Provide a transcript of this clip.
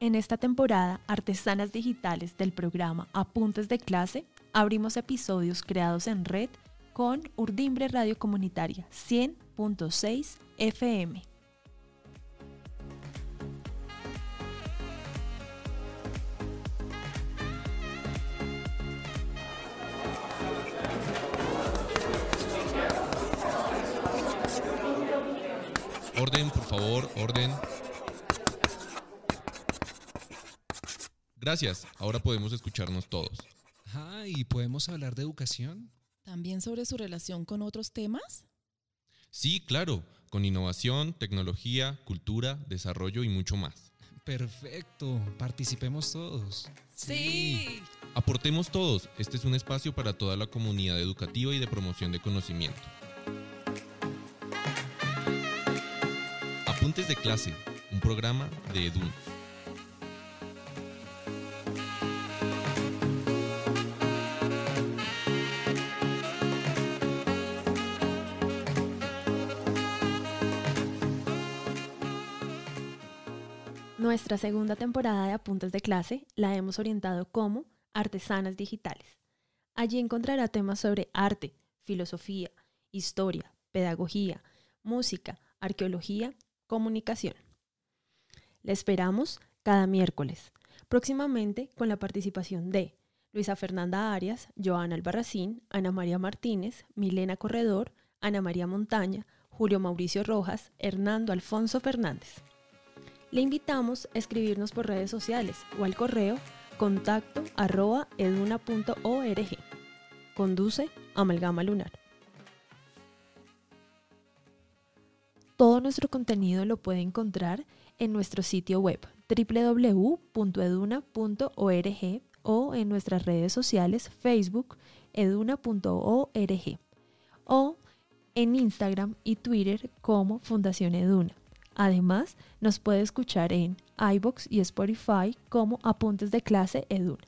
En esta temporada, Artesanas Digitales del programa Apuntes de Clase, abrimos episodios creados en red con Urdimbre Radio Comunitaria 100.6 FM. Orden, por favor, orden. Gracias, ahora podemos escucharnos todos. Ah, ¿y podemos hablar de educación? ¿También sobre su relación con otros temas? Sí, claro, con innovación, tecnología, cultura, desarrollo y mucho más. Perfecto, participemos todos. Sí. Aportemos todos, este es un espacio para toda la comunidad educativa y de promoción de conocimiento. Apuntes de clase, un programa de EDUN. Nuestra segunda temporada de Apuntes de Clase la hemos orientado como Artesanas Digitales. Allí encontrará temas sobre arte, filosofía, historia, pedagogía, música, arqueología, comunicación. Le esperamos cada miércoles, próximamente con la participación de Luisa Fernanda Arias, Joana Albarracín, Ana María Martínez, Milena Corredor, Ana María Montaña, Julio Mauricio Rojas, Hernando Alfonso Fernández. Le invitamos a escribirnos por redes sociales o al correo contacto arroba eduna.org. Conduce Amalgama Lunar. Todo nuestro contenido lo puede encontrar en nuestro sitio web www.eduna.org o en nuestras redes sociales Facebook eduna.org o en Instagram y Twitter como Fundación Eduna. Además, nos puede escuchar en iBox y Spotify como Apuntes de Clase Eduna.